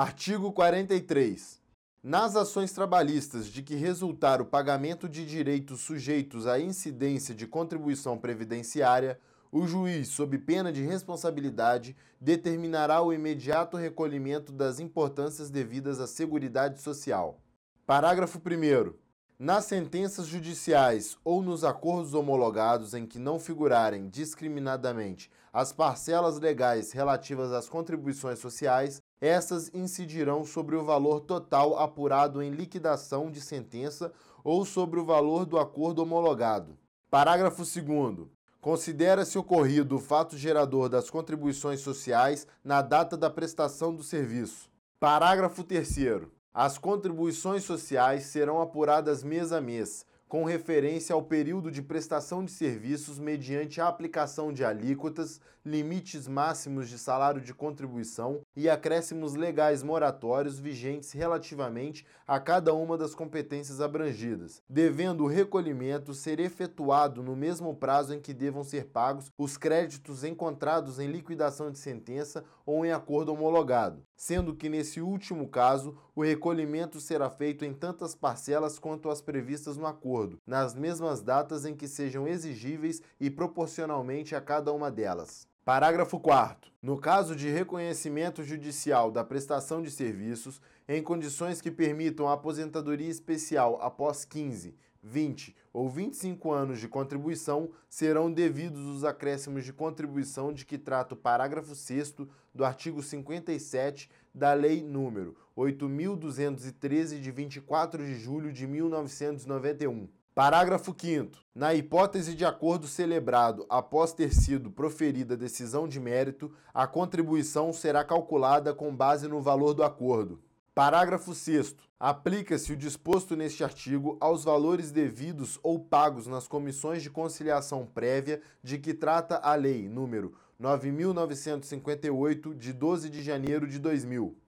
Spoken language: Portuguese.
Artigo 43. Nas ações trabalhistas de que resultar o pagamento de direitos sujeitos à incidência de contribuição previdenciária, o juiz, sob pena de responsabilidade, determinará o imediato recolhimento das importâncias devidas à Seguridade Social. Parágrafo 1. Nas sentenças judiciais ou nos acordos homologados em que não figurarem discriminadamente as parcelas legais relativas às contribuições sociais, estas incidirão sobre o valor total apurado em liquidação de sentença ou sobre o valor do acordo homologado. Parágrafo 2. Considera-se ocorrido o fato gerador das contribuições sociais na data da prestação do serviço. Parágrafo 3. As contribuições sociais serão apuradas mês a mês, com referência ao período de prestação de serviços mediante a aplicação de alíquotas, limites máximos de salário de contribuição e acréscimos legais moratórios vigentes relativamente a cada uma das competências abrangidas, devendo o recolhimento ser efetuado no mesmo prazo em que devam ser pagos os créditos encontrados em liquidação de sentença ou em acordo homologado, sendo que nesse último caso o recolhimento será feito em tantas parcelas quanto as previstas no acordo acordo, nas mesmas datas em que sejam exigíveis e proporcionalmente a cada uma delas. Parágrafo 4. No caso de reconhecimento judicial da prestação de serviços, em condições que permitam a aposentadoria especial após 15, 20 ou 25 anos de contribuição, serão devidos os acréscimos de contribuição de que trata o parágrafo 6 do artigo 57 da Lei número 8.213, de 24 de julho de 1991. Parágrafo 5. Na hipótese de acordo celebrado após ter sido proferida decisão de mérito, a contribuição será calculada com base no valor do acordo. Parágrafo 6. Aplica-se o disposto neste artigo aos valores devidos ou pagos nas comissões de conciliação prévia de que trata a Lei número 9.958, de 12 de janeiro de 2000.